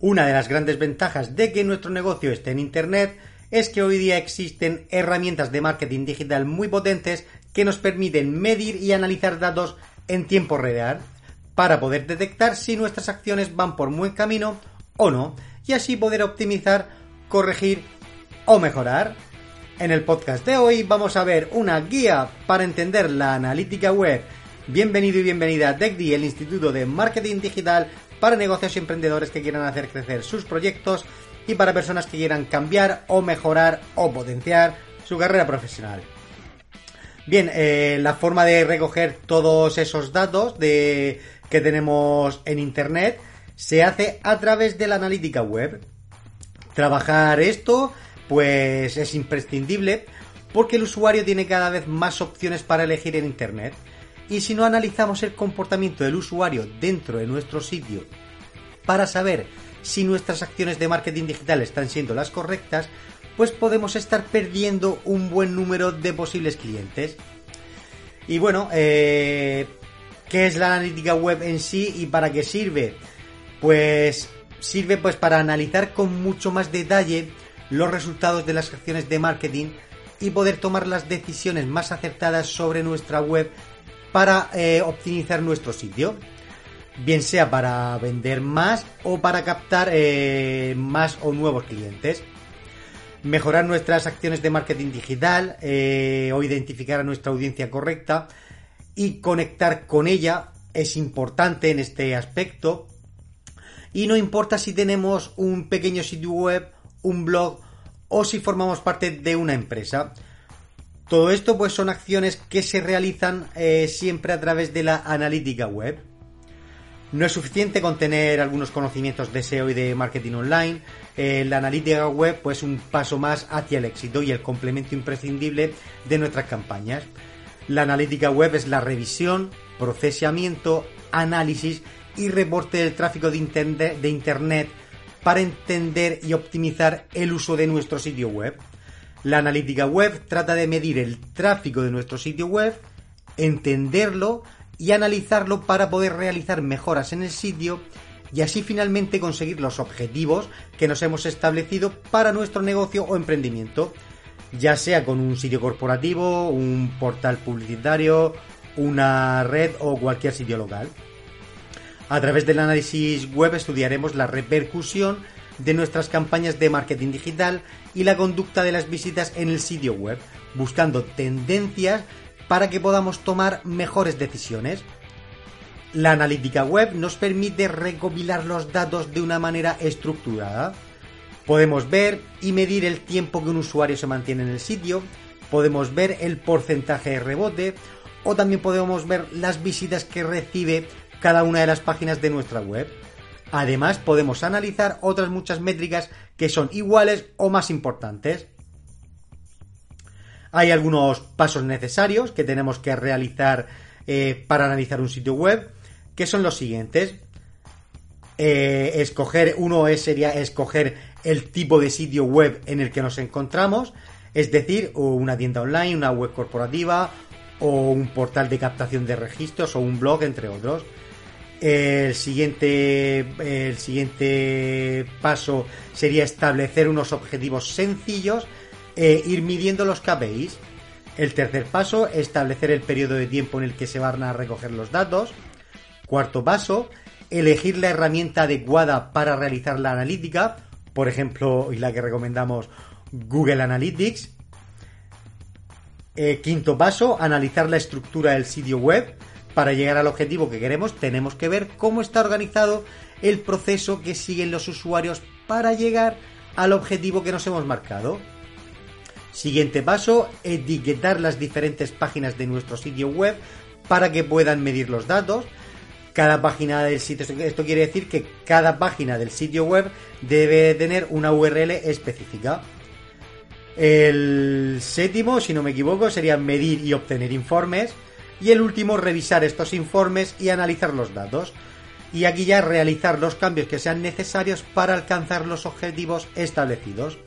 Una de las grandes ventajas de que nuestro negocio esté en Internet es que hoy día existen herramientas de marketing digital muy potentes que nos permiten medir y analizar datos en tiempo real para poder detectar si nuestras acciones van por buen camino o no y así poder optimizar, corregir o mejorar. En el podcast de hoy vamos a ver una guía para entender la analítica web. Bienvenido y bienvenida a TechD, el Instituto de Marketing Digital para negocios y emprendedores que quieran hacer crecer sus proyectos y para personas que quieran cambiar o mejorar o potenciar su carrera profesional. Bien, eh, la forma de recoger todos esos datos de, que tenemos en Internet se hace a través de la analítica web. Trabajar esto, pues es imprescindible porque el usuario tiene cada vez más opciones para elegir en Internet. Y si no analizamos el comportamiento del usuario dentro de nuestro sitio para saber si nuestras acciones de marketing digital están siendo las correctas, pues podemos estar perdiendo un buen número de posibles clientes. Y bueno, eh, ¿qué es la analítica web en sí y para qué sirve? Pues sirve pues para analizar con mucho más detalle los resultados de las acciones de marketing y poder tomar las decisiones más acertadas sobre nuestra web para eh, optimizar nuestro sitio. Bien sea para vender más o para captar eh, más o nuevos clientes. Mejorar nuestras acciones de marketing digital eh, o identificar a nuestra audiencia correcta y conectar con ella es importante en este aspecto. Y no importa si tenemos un pequeño sitio web, un blog o si formamos parte de una empresa. Todo esto pues son acciones que se realizan eh, siempre a través de la analítica web. No es suficiente con tener algunos conocimientos de SEO y de marketing online. Eh, la analítica web pues un paso más hacia el éxito y el complemento imprescindible de nuestras campañas. La analítica web es la revisión, procesamiento, análisis y reporte del tráfico de internet para entender y optimizar el uso de nuestro sitio web. La analítica web trata de medir el tráfico de nuestro sitio web, entenderlo y analizarlo para poder realizar mejoras en el sitio y así finalmente conseguir los objetivos que nos hemos establecido para nuestro negocio o emprendimiento, ya sea con un sitio corporativo, un portal publicitario, una red o cualquier sitio local. A través del análisis web estudiaremos la repercusión de nuestras campañas de marketing digital y la conducta de las visitas en el sitio web, buscando tendencias para que podamos tomar mejores decisiones. La analítica web nos permite recopilar los datos de una manera estructurada. Podemos ver y medir el tiempo que un usuario se mantiene en el sitio, podemos ver el porcentaje de rebote o también podemos ver las visitas que recibe cada una de las páginas de nuestra web. Además, podemos analizar otras muchas métricas que son iguales o más importantes. Hay algunos pasos necesarios que tenemos que realizar eh, para analizar un sitio web, que son los siguientes. Eh, escoger, uno sería escoger el tipo de sitio web en el que nos encontramos, es decir, una tienda online, una web corporativa, o un portal de captación de registros, o un blog, entre otros. El siguiente, el siguiente paso sería establecer unos objetivos sencillos e ir midiendo los KPIs. El tercer paso, establecer el periodo de tiempo en el que se van a recoger los datos. Cuarto paso, elegir la herramienta adecuada para realizar la analítica, por ejemplo, y la que recomendamos, Google Analytics. Eh, quinto paso, analizar la estructura del sitio web para llegar al objetivo que queremos tenemos que ver cómo está organizado el proceso que siguen los usuarios para llegar al objetivo que nos hemos marcado. Siguiente paso, etiquetar las diferentes páginas de nuestro sitio web para que puedan medir los datos. cada página del sitio. Esto quiere decir que cada página del sitio web debe tener una URL específica. El séptimo, si no me equivoco, sería medir y obtener informes. Y el último, revisar estos informes y analizar los datos. Y aquí ya realizar los cambios que sean necesarios para alcanzar los objetivos establecidos.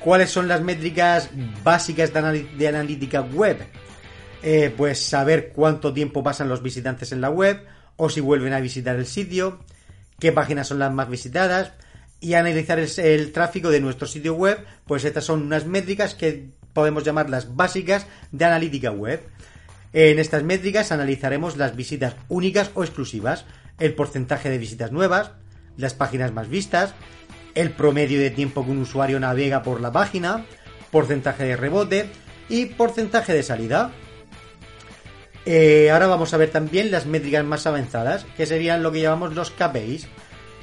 ¿Cuáles son las métricas básicas de, analítica web? Eh, pues saber cuánto tiempo pasan los visitantes en la web o si vuelven a visitar el sitio, qué páginas son las más visitadas y analizar el, tráfico de nuestro sitio web, pues estas son unas métricas que podemos llamarlas básicas de analítica web. En estas métricas analizaremos las visitas únicas o exclusivas, el porcentaje de visitas nuevas, las páginas más vistas, el promedio de tiempo que un usuario navega por la página, porcentaje de rebote y porcentaje de salida. Eh, ahora vamos a ver también las métricas más avanzadas, que serían lo que llamamos los KPIs.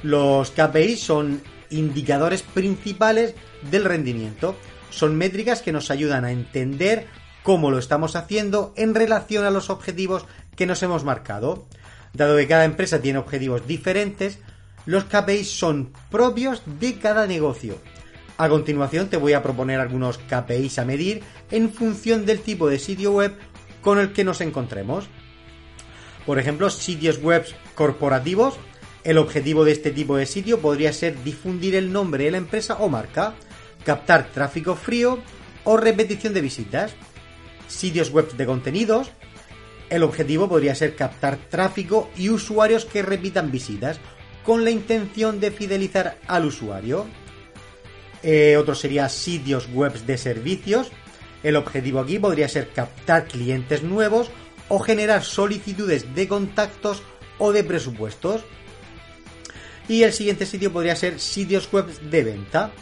Los KPIs son indicadores principales del rendimiento. Son métricas que nos ayudan a entender cómo lo estamos haciendo en relación a los objetivos que nos hemos marcado. Dado que cada empresa tiene objetivos diferentes, los KPIs son propios de cada negocio. A continuación te voy a proponer algunos KPIs a medir en función del tipo de sitio web con el que nos encontremos. Por ejemplo, sitios web corporativos. El objetivo de este tipo de sitio podría ser difundir el nombre de la empresa o marca, captar tráfico frío o repetición de visitas. Sitios web de contenidos. El objetivo podría ser captar tráfico y usuarios que repitan visitas con la intención de fidelizar al usuario. Eh, otro sería sitios web de servicios. El objetivo aquí podría ser captar clientes nuevos o generar solicitudes de contactos o de presupuestos. Y el siguiente sitio podría ser sitios web de venta.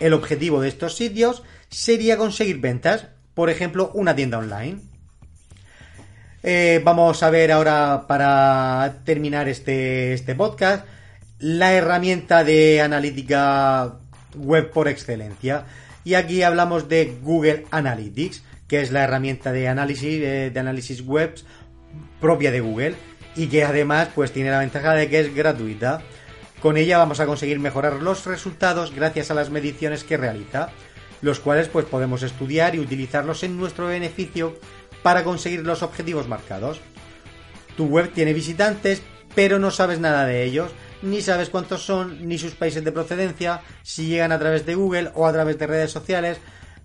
El objetivo de estos sitios sería conseguir ventas, por ejemplo, una tienda online. Eh, vamos a ver ahora para terminar este, este podcast la herramienta de analítica web por excelencia. Y aquí hablamos de Google Analytics, que es la herramienta de análisis, eh, de análisis web propia de Google y que además pues tiene la ventaja de que es gratuita. Con ella vamos a conseguir mejorar los resultados gracias a las mediciones que realiza, los cuales pues podemos estudiar y utilizarlos en nuestro beneficio para conseguir los objetivos marcados. Tu web tiene visitantes, pero no sabes nada de ellos ni sabes cuántos son, ni sus países de procedencia, si llegan a través de Google o a través de redes sociales,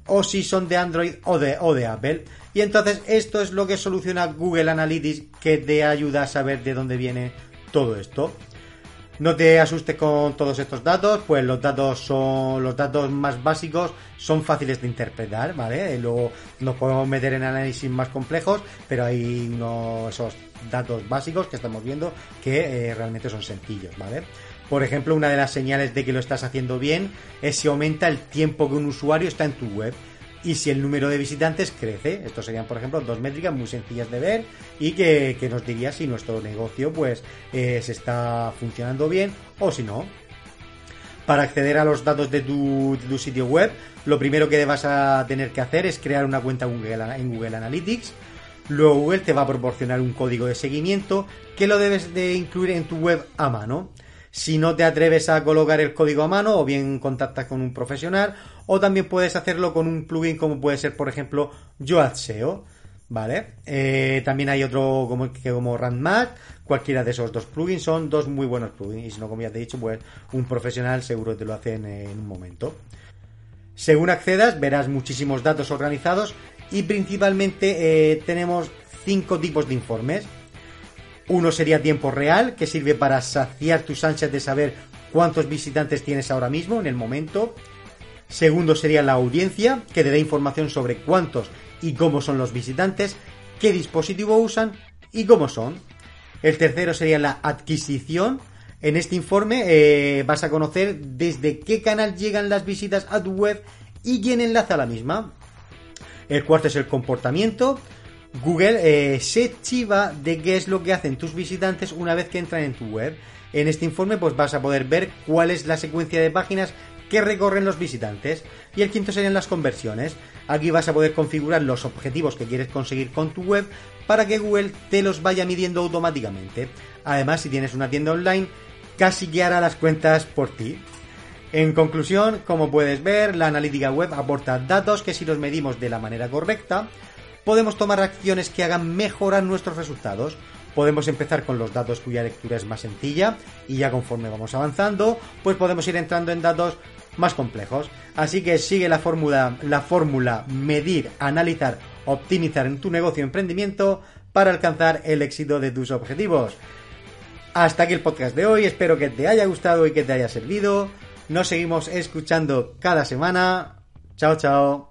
o si son de Android o de, o de Apple. Y entonces esto es lo que soluciona Google Analytics que te ayuda a saber de dónde viene todo esto. No te asustes con todos estos datos, pues los datos son los datos más básicos, son fáciles de interpretar, ¿vale? Luego nos podemos meter en análisis más complejos, pero hay unos esos datos básicos que estamos viendo que eh, realmente son sencillos, ¿vale? Por ejemplo, una de las señales de que lo estás haciendo bien es si aumenta el tiempo que un usuario está en tu web y si el número de visitantes crece. Estos serían, por ejemplo, dos métricas muy sencillas de ver y que, nos diría si nuestro negocio pues eh, se está funcionando bien o si no. Para acceder a los datos de tu, sitio web, lo primero que vas a tener que hacer es crear una cuenta en Google Analytics. Luego Google te va a proporcionar un código de seguimiento que lo debes de incluir en tu web a mano. Si no te atreves a colocar el código a mano, o bien contactas con un profesional, o también puedes hacerlo con un plugin como puede ser, por ejemplo, YoadSeo. ¿Vale? Eh, también hay otro como, que como. Cualquiera de esos dos plugins son dos muy buenos plugins. Y si no, como ya te he dicho, pues un profesional seguro te lo hace en, un momento. Según accedas, verás muchísimos datos organizados y principalmente eh, tenemos cinco tipos de informes. Uno sería tiempo real, que sirve para saciar tus ansias de saber cuántos visitantes tienes ahora mismo, en el momento. Segundo sería la audiencia, que te da información sobre cuántos y cómo son los visitantes, qué dispositivo usan y cómo son. El tercero sería la adquisición. En este informe eh, vas a conocer desde qué canal llegan las visitas a tu web y quién enlaza la misma. El cuarto es el comportamiento. Google eh, se chiva de qué es lo que hacen tus visitantes una vez que entran en tu web. En este informe pues vas a poder ver cuál es la secuencia de páginas que recorren los visitantes. Y el quinto serían las conversiones. Aquí vas a poder configurar los objetivos que quieres conseguir con tu web para que Google te los vaya midiendo automáticamente. Además, si tienes una tienda online, casi que hará las cuentas por ti. En conclusión, como puedes ver, la analítica web aporta datos que si los medimos de la manera correcta, podemos tomar acciones que hagan mejorar nuestros resultados. Podemos empezar con los datos cuya lectura es más sencilla y ya conforme vamos avanzando, pues podemos ir entrando en datos más complejos. Así que sigue la fórmula, la fórmula medir, analizar, optimizar en tu negocio o emprendimiento para alcanzar el éxito de tus objetivos. Hasta aquí el podcast de hoy, espero que te haya gustado y que te haya servido. Nos seguimos escuchando cada semana. Chao, chao.